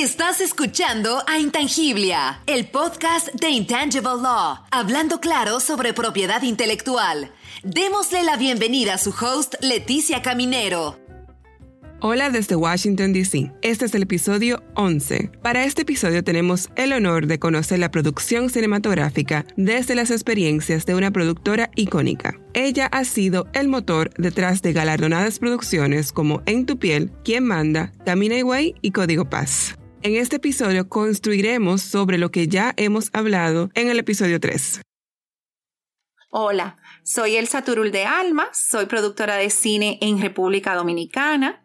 Estás escuchando a Intangiblia, el podcast de Intangible Law, hablando claro sobre propiedad intelectual. Démosle la bienvenida a su host, Leticia Caminero. Hola desde Washington, D.C. Este es el episodio 11. Para este episodio tenemos el honor de conocer la producción cinematográfica desde las experiencias de una productora icónica. Ella ha sido el motor detrás de galardonadas producciones como En tu piel, Quien manda, Camina Way y Código Paz. En este episodio construiremos sobre lo que ya hemos hablado en el episodio 3. Hola, soy Elsa Turul de Alma, soy productora de cine en República Dominicana.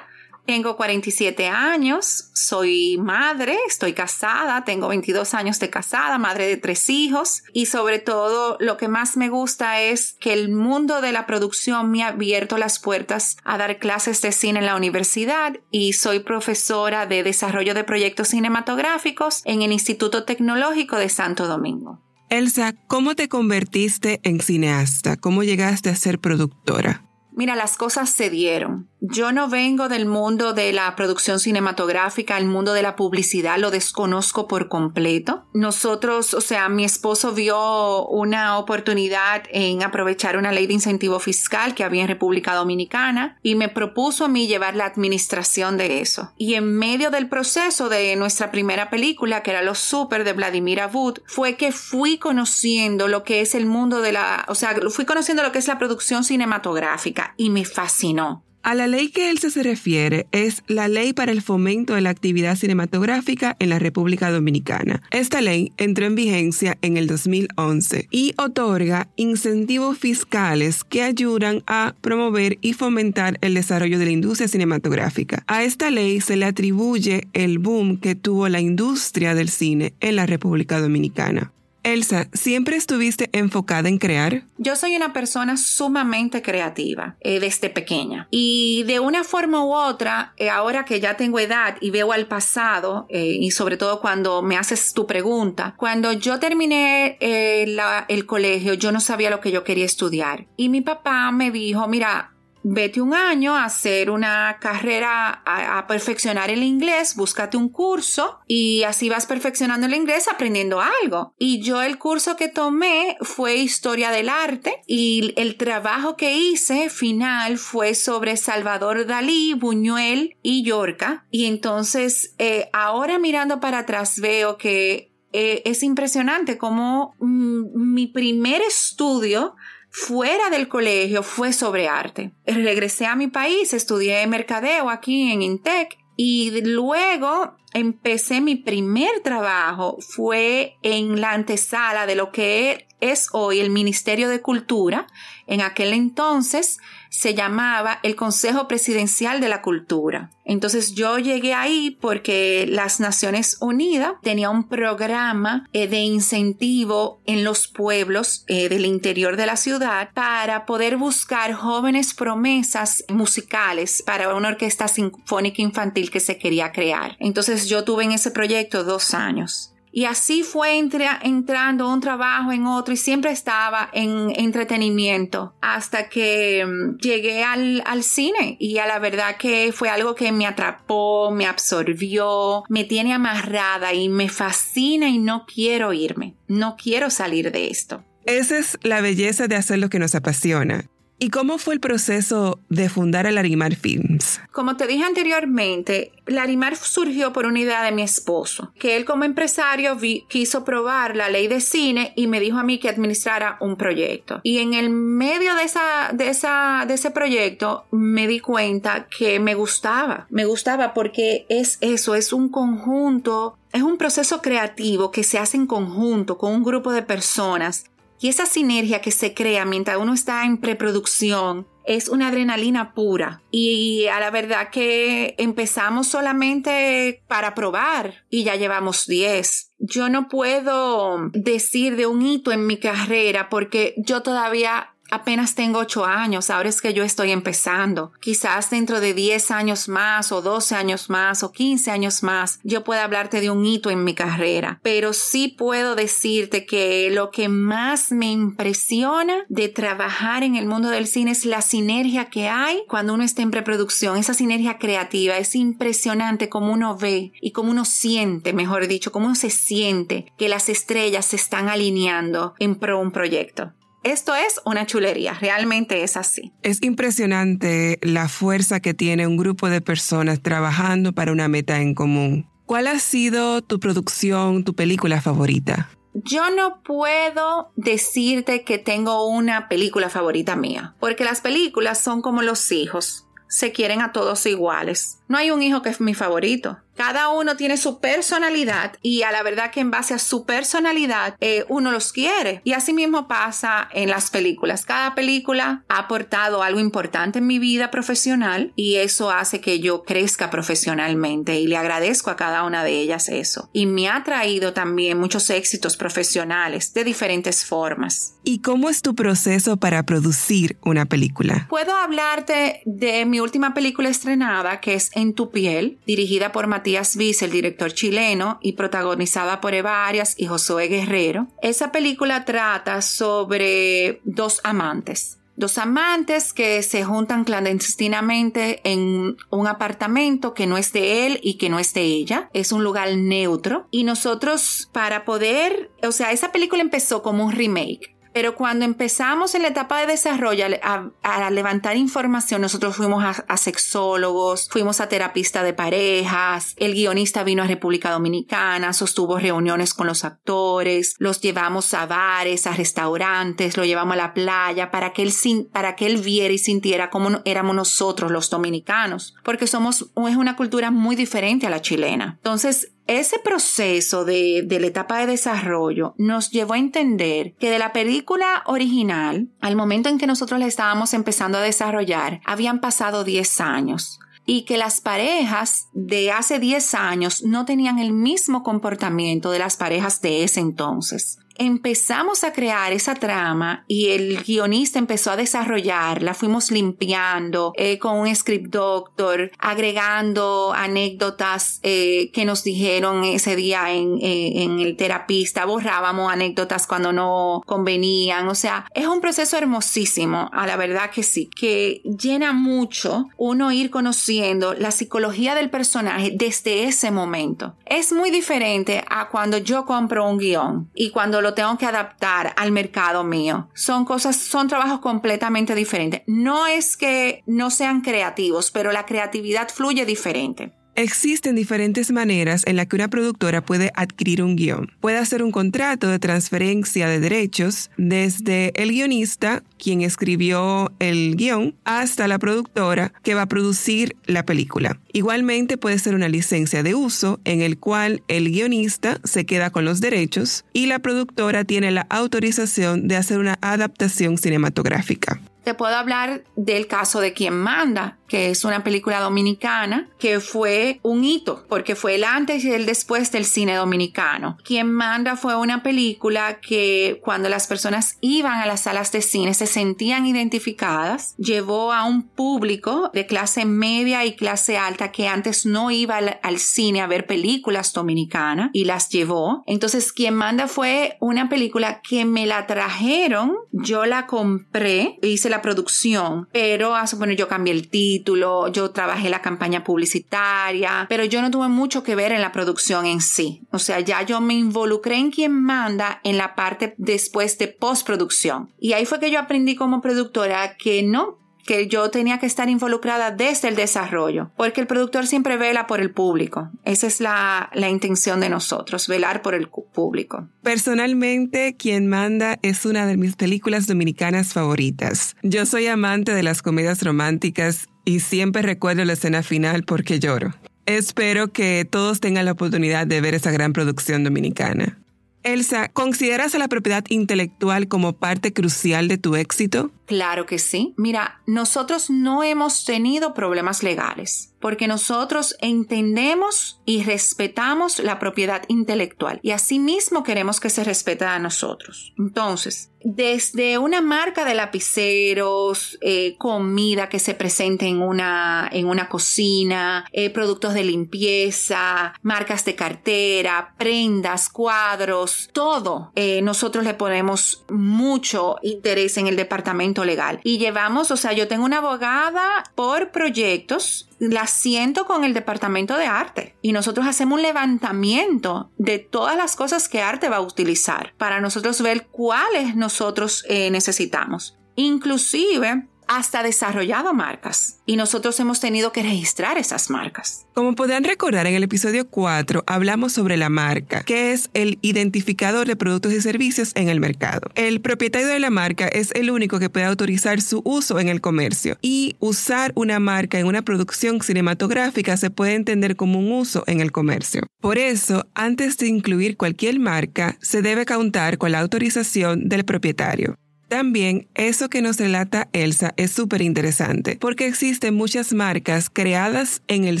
Tengo 47 años, soy madre, estoy casada, tengo 22 años de casada, madre de tres hijos y sobre todo lo que más me gusta es que el mundo de la producción me ha abierto las puertas a dar clases de cine en la universidad y soy profesora de desarrollo de proyectos cinematográficos en el Instituto Tecnológico de Santo Domingo. Elsa, ¿cómo te convertiste en cineasta? ¿Cómo llegaste a ser productora? Mira, las cosas se dieron. Yo no vengo del mundo de la producción cinematográfica, el mundo de la publicidad, lo desconozco por completo. Nosotros, o sea, mi esposo vio una oportunidad en aprovechar una ley de incentivo fiscal que había en República Dominicana y me propuso a mí llevar la administración de eso. Y en medio del proceso de nuestra primera película, que era Los Super de Vladimir Abud, fue que fui conociendo lo que es el mundo de la, o sea, fui conociendo lo que es la producción cinematográfica y me fascinó. A la ley que él se refiere es la Ley para el Fomento de la Actividad Cinematográfica en la República Dominicana. Esta ley entró en vigencia en el 2011 y otorga incentivos fiscales que ayudan a promover y fomentar el desarrollo de la industria cinematográfica. A esta ley se le atribuye el boom que tuvo la industria del cine en la República Dominicana. Elsa, ¿siempre estuviste enfocada en crear? Yo soy una persona sumamente creativa eh, desde pequeña y de una forma u otra, eh, ahora que ya tengo edad y veo al pasado eh, y sobre todo cuando me haces tu pregunta, cuando yo terminé el colegio yo no sabía lo que yo quería estudiar y mi papá me dijo, mira, Vete un año a hacer una carrera, a, perfeccionar el inglés, búscate un curso y así vas perfeccionando el inglés aprendiendo algo. Y yo el curso que tomé fue historia del arte y el trabajo que hice final fue sobre Salvador Dalí, Buñuel y Yorca. Y entonces eh, ahora mirando para atrás veo que eh, es impresionante como mm, mi primer estudio fuera del colegio fue sobre arte. Regresé a mi país, estudié mercadeo aquí en Intec y luego empecé mi primer trabajo fue en la antesala de lo que es hoy el Ministerio de Cultura. En aquel entonces se llamaba el Consejo Presidencial de la Cultura. Entonces yo llegué ahí porque las Naciones Unidas tenía un programa eh, de incentivo en los pueblos eh, del interior de la ciudad para poder buscar jóvenes promesas musicales para una orquesta sinfónica infantil que se quería crear. Entonces yo tuve en ese proyecto dos años. Y así fue entrando un trabajo en otro y siempre estaba en entretenimiento hasta que mm, llegué al, al, cine y a la verdad que fue algo que me atrapó, me absorbió, me tiene amarrada y me fascina y no quiero irme, no quiero salir de esto. Esa es la belleza de hacer lo que nos apasiona. ¿Y cómo fue el proceso de fundar el Larimar Films? Como te dije anteriormente, Larimar surgió por una idea de mi esposo, que él como empresario quiso probar la ley de cine y me dijo a mí que administrara un proyecto. Y en el medio de, esa, de, esa, de ese proyecto me di cuenta que me gustaba, me gustaba porque es eso, es un conjunto es un proceso creativo que se hace en conjunto con un grupo de personas y esa sinergia que se crea mientras uno está en preproducción es una adrenalina pura. Y a la verdad que empezamos solamente para probar y ya llevamos 10. Yo no puedo decir de un hito en mi carrera porque yo todavía apenas tengo ocho años, ahora es que yo estoy empezando. Quizás dentro de 10 años más o 12 años más o 15 años más, yo pueda hablarte de un hito en mi carrera, pero sí puedo decirte que lo que más me impresiona de trabajar en el mundo del cine es la sinergia que hay cuando uno está en preproducción, esa sinergia creativa, es impresionante como uno ve y como uno siente, mejor dicho, cómo uno se siente que las estrellas se están alineando en pro un proyecto. Esto es una chulería, realmente es así. Es impresionante la fuerza que tiene un grupo de personas trabajando para una meta en común. ¿Cuál ha sido tu producción, tu película favorita? Yo no puedo decirte que tengo una película favorita mía, porque las películas son como los hijos, se quieren a todos iguales. No hay un hijo que es mi favorito. Cada uno tiene su personalidad y a la verdad que en base a su personalidad eh, uno los quiere. Y así mismo pasa en las películas. Cada película ha aportado algo importante en mi vida profesional y eso hace que yo crezca profesionalmente y le agradezco a cada una de ellas eso. Y me ha traído también muchos éxitos profesionales de diferentes formas. ¿Y cómo es tu proceso para producir una película? Puedo hablarte de mi última película estrenada que es En tu piel, dirigida por Matías Viz, el director chileno, y protagonizada por Eva Arias y Josué Guerrero. Esa película trata sobre dos amantes. Dos amantes que se juntan clandestinamente en un apartamento que no es de él y que no es de ella. Es un lugar neutro. Y nosotros para poder, o sea, esa película empezó como un remake pero cuando empezamos en la etapa de desarrollo a, levantar información, nosotros fuimos a, sexólogos, fuimos a terapista de parejas, el guionista vino a República Dominicana, sostuvo reuniones con los actores, los llevamos a bares, a restaurantes, lo llevamos a la playa para que él, para que él viera y sintiera cómo éramos nosotros los dominicanos, porque somos, es una cultura muy diferente a la chilena. Entonces, ese proceso de, la etapa de desarrollo nos llevó a entender que de la película original, al momento en que nosotros la estábamos empezando a desarrollar, habían pasado 10 años y que las parejas de hace 10 años no tenían el mismo comportamiento de las parejas de ese entonces empezamos a crear esa trama y el guionista empezó a desarrollarla, fuimos limpiando eh, con un script doctor, agregando anécdotas eh, que nos dijeron ese día en, eh, en el terapista, borrábamos anécdotas cuando no convenían, o sea, es un proceso hermosísimo, a la verdad que sí, que llena mucho uno ir conociendo la psicología del personaje desde ese momento. Es muy diferente a cuando yo compro un guion y cuando lo tengo que adaptar al mercado mío. Son cosas, son trabajos completamente diferentes. No es que no sean creativos, pero la creatividad fluye diferente. Existen diferentes maneras en las que una productora puede adquirir un guion. Puede hacer un contrato de transferencia de derechos desde el guionista, quien escribió el guion, hasta la productora que va a producir la película. Igualmente puede ser una licencia de uso en el cual el guionista se queda con los derechos y la productora tiene la autorización de hacer una adaptación cinematográfica. Te puedo hablar del caso de Quien Manda, que es una película dominicana que fue un hito, porque fue el antes y el después del cine dominicano. Quien Manda fue una película que cuando las personas iban a las salas de cine se sentían identificadas, llevó a un público de clase media y clase alta que antes no iba al, al cine a ver películas dominicanas y las llevó. Entonces, Quien Manda fue una película que me la trajeron, yo la compré, hice la producción, pero a suponer yo cambié el título, yo trabajé la campaña publicitaria, pero yo no tuve mucho que ver en la producción en sí. O sea, ya yo me involucré en quien manda en la parte después de postproducción. Y ahí fue que yo aprendí como productora que no, que yo tenía que estar involucrada desde el desarrollo, porque el productor siempre vela por el público. Esa es la, la intención de nosotros, velar por el público. Personalmente, Quien Manda es una de mis películas dominicanas favoritas. Yo soy amante de las comedias románticas y siempre recuerdo la escena final porque lloro. Espero que todos tengan la oportunidad de ver esa gran producción dominicana. Elsa, ¿consideras a la propiedad intelectual como parte crucial de tu éxito? Claro que sí. Mira, nosotros no hemos tenido problemas legales. Porque nosotros entendemos y respetamos la propiedad intelectual y asimismo queremos que se respete a nosotros. Entonces, desde una marca de lapiceros, eh, comida que se presente en una, en una cocina, eh, productos de limpieza, marcas de cartera, prendas, cuadros, todo, eh, nosotros le ponemos mucho interés en el departamento legal. Y llevamos, o sea, yo tengo una abogada por proyectos, la siento con el departamento de arte y nosotros hacemos un levantamiento de todas las cosas que arte va a utilizar para nosotros ver cuáles nosotros eh, necesitamos. Inclusive hasta desarrollado marcas y nosotros hemos tenido que registrar esas marcas. Como podrán recordar, en el episodio 4 hablamos sobre la marca, que es el identificador de productos y servicios en el mercado. El propietario de la marca es el único que puede autorizar su uso en el comercio y usar una marca en una producción cinematográfica se puede entender como un uso en el comercio. Por eso, antes de incluir cualquier marca, se debe contar con la autorización del propietario. También eso que nos relata Elsa es súper interesante porque existen muchas marcas creadas en el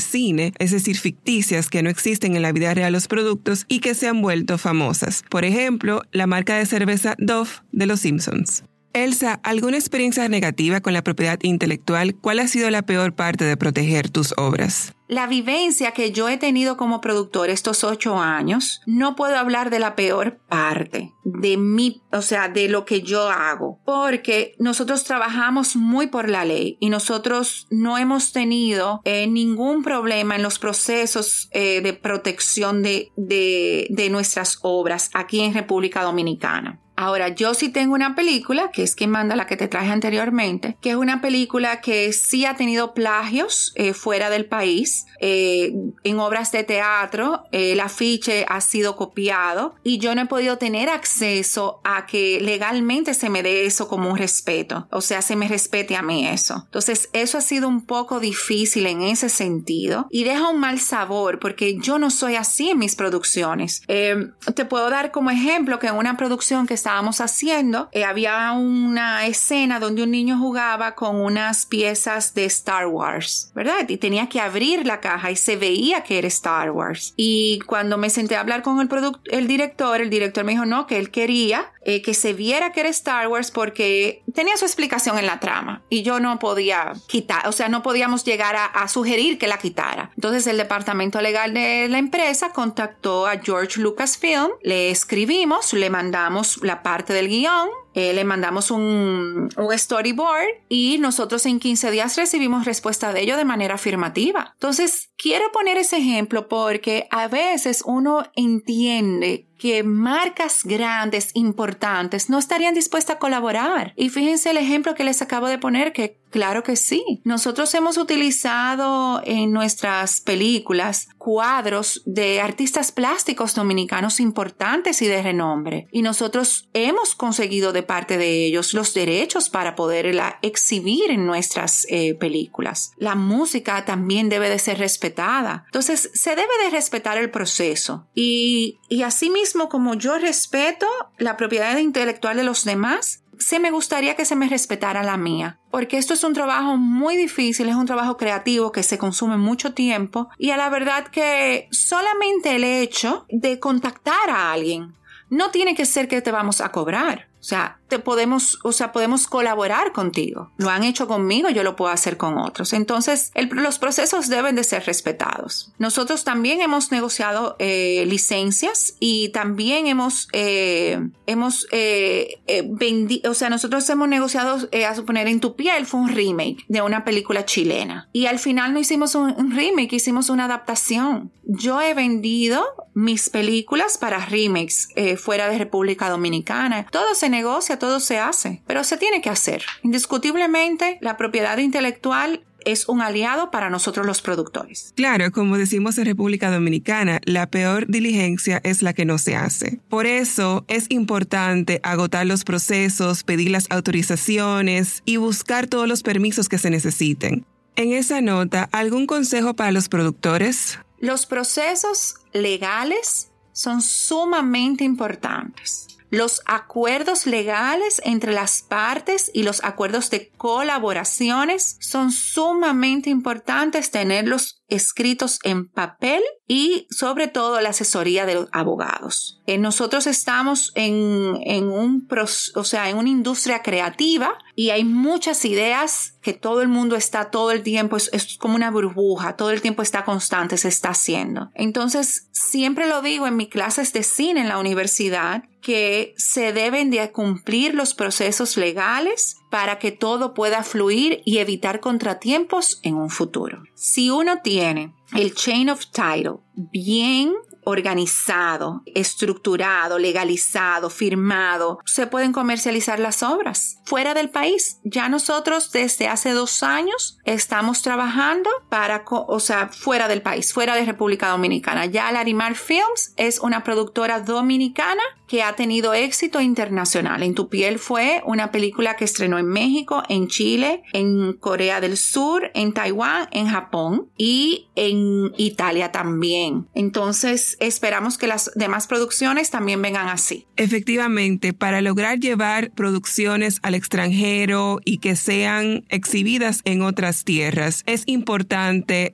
cine, es decir, ficticias que no existen en la vida real los productos y que se han vuelto famosas. Por ejemplo, la marca de cerveza Dove de Los Simpsons. Elsa, ¿alguna experiencia negativa con la propiedad intelectual? ¿Cuál ha sido la peor parte de proteger tus obras? La vivencia que yo he tenido como productor estos ocho años, no puedo hablar de la peor parte de mí, o sea, de lo que yo hago, porque nosotros trabajamos muy por la ley y nosotros no hemos tenido eh, ningún problema en los procesos eh, de protección de, de nuestras obras aquí en República Dominicana. Ahora, yo sí tengo una película, que es quien manda la que te traje anteriormente, que es una película que sí ha tenido plagios eh, fuera del país, eh, en obras de teatro, el afiche ha sido copiado y yo no he podido tener acceso a que legalmente se me dé eso como un respeto, o sea, se me respete a mí eso. Entonces, eso ha sido un poco difícil en ese sentido y deja un mal sabor porque yo no soy así en mis producciones. Eh, te puedo dar como ejemplo que en una producción que está estábamos haciendo, eh, había una escena donde un niño jugaba con unas piezas de Star Wars, ¿verdad? Y tenía que abrir la caja y se veía que era Star Wars. Y cuando me senté a hablar con el, el director, el director me dijo no, que él quería eh, que se viera que era Star Wars porque tenía su explicación en la trama y yo no podía quitar, o sea, no podíamos llegar a, a sugerir que la quitara. Entonces el departamento legal de la empresa contactó a George Lucasfilm, le escribimos, le mandamos la parte del guion eh, le mandamos un, un, storyboard y nosotros en 15 días recibimos respuesta de ello de manera afirmativa. Entonces, quiero poner ese ejemplo porque a veces uno entiende que marcas grandes, importantes, no estarían dispuestas a colaborar. Y fíjense el ejemplo que les acabo de poner, que claro que sí. Nosotros hemos utilizado en nuestras películas cuadros de artistas plásticos dominicanos importantes y de renombre. Y nosotros hemos conseguido parte de ellos los derechos para poderla exhibir en nuestras eh, películas. La música también debe de ser respetada. Entonces, se debe de respetar el proceso. Y, y asimismo, como yo respeto la propiedad intelectual de los demás, se me gustaría que se me respetara la mía, porque esto es un trabajo muy difícil, es un trabajo creativo que se consume mucho tiempo y a la verdad que solamente el hecho de contactar a alguien no tiene que ser que te vamos a cobrar. O sea, podemos, o sea, podemos colaborar contigo. Lo han hecho conmigo, yo lo puedo hacer con otros. Entonces, los procesos deben de ser respetados. Nosotros también hemos negociado eh, licencias y también hemos, eh, hemos eh, vendido, o sea, nosotros hemos negociado, a suponer, en tu piel fue un remake de una película chilena. Y al final no hicimos un remake, hicimos una adaptación. Yo he vendido mis películas para remakes fuera de República Dominicana. Todo se negocia todo se hace, pero se tiene que hacer. Indiscutiblemente, la propiedad intelectual es un aliado para nosotros los productores. Claro, como decimos en República Dominicana, la peor diligencia es la que no se hace. Por eso es importante agotar los procesos, pedir las autorizaciones y buscar todos los permisos que se necesiten. En esa nota, ¿algún consejo para los productores? Los procesos legales son sumamente importantes. Los acuerdos legales entre las partes y los acuerdos de colaboraciones son sumamente importantes tenerlos escritos en papel y sobre todo la asesoría de los abogados. Eh, nosotros estamos en, en, un, o sea, en una industria creativa y hay muchas ideas que todo el mundo está todo el tiempo, es, es como una burbuja, todo el tiempo está constante, se está haciendo. Entonces, siempre lo digo en mis clases de cine en la universidad, que se deben de cumplir los procesos legales para que todo pueda fluir y evitar contratiempos en un futuro. Si uno tiene el chain of title bien organizado, estructurado, legalizado, firmado, se pueden comercializar las obras fuera del país. Ya nosotros desde hace dos años estamos trabajando para, o sea, fuera del país, fuera de República Dominicana. Ya Larimar Films es una productora dominicana que ha tenido éxito internacional. En tu piel fue una película que estrenó en México, en Chile, en Corea del Sur, en Taiwán, en Japón y en Italia también. Entonces, esperamos que las demás producciones también vengan así. Efectivamente, para lograr llevar producciones al extranjero y que sean exhibidas en otras tierras, es importante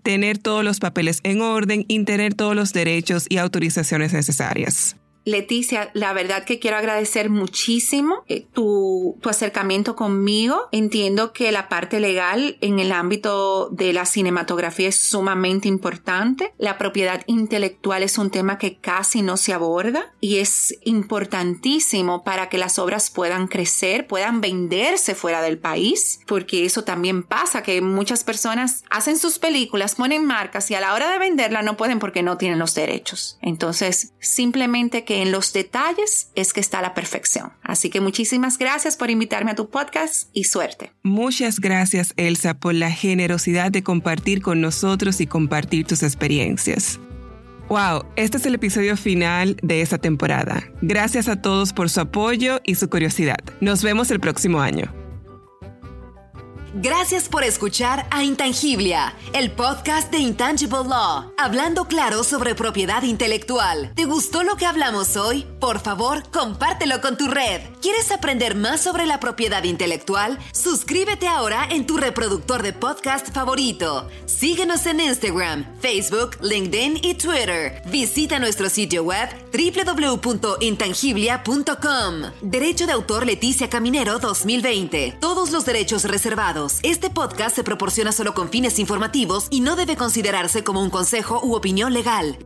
tener todos los papeles en orden y tener todos los derechos y autorizaciones necesarias. Leticia, la verdad que quiero agradecer muchísimo eh, tu, tu, acercamiento conmigo. Entiendo que la parte legal en el ámbito de la cinematografía es sumamente importante. La propiedad intelectual es un tema que casi no se aborda y es importantísimo para que las obras puedan crecer, puedan venderse fuera del país, porque eso también pasa, que muchas personas hacen sus películas, ponen marcas y a la hora de venderla no pueden porque no tienen los derechos. Entonces, simplemente que en los detalles es que está la perfección. Así que muchísimas gracias por invitarme a tu podcast y suerte. Muchas gracias Elsa por la generosidad de compartir con nosotros y compartir tus experiencias. Wow, este es el episodio final de esta temporada. Gracias a todos por su apoyo y su curiosidad. Nos vemos el próximo año. Gracias por escuchar a Intangiblia, el podcast de Intangible Law, hablando claro sobre propiedad intelectual. ¿Te gustó lo que hablamos hoy? Por favor, compártelo con tu red. ¿Quieres aprender más sobre la propiedad intelectual? Suscríbete ahora en tu reproductor de podcast favorito. Síguenos en Instagram, Facebook, LinkedIn y Twitter. Visita nuestro sitio web www.intangiblia.com. Derecho de autor Leticia Caminero 2020. Todos los derechos reservados. Este podcast se proporciona solo con fines informativos y no debe considerarse como un consejo u opinión legal.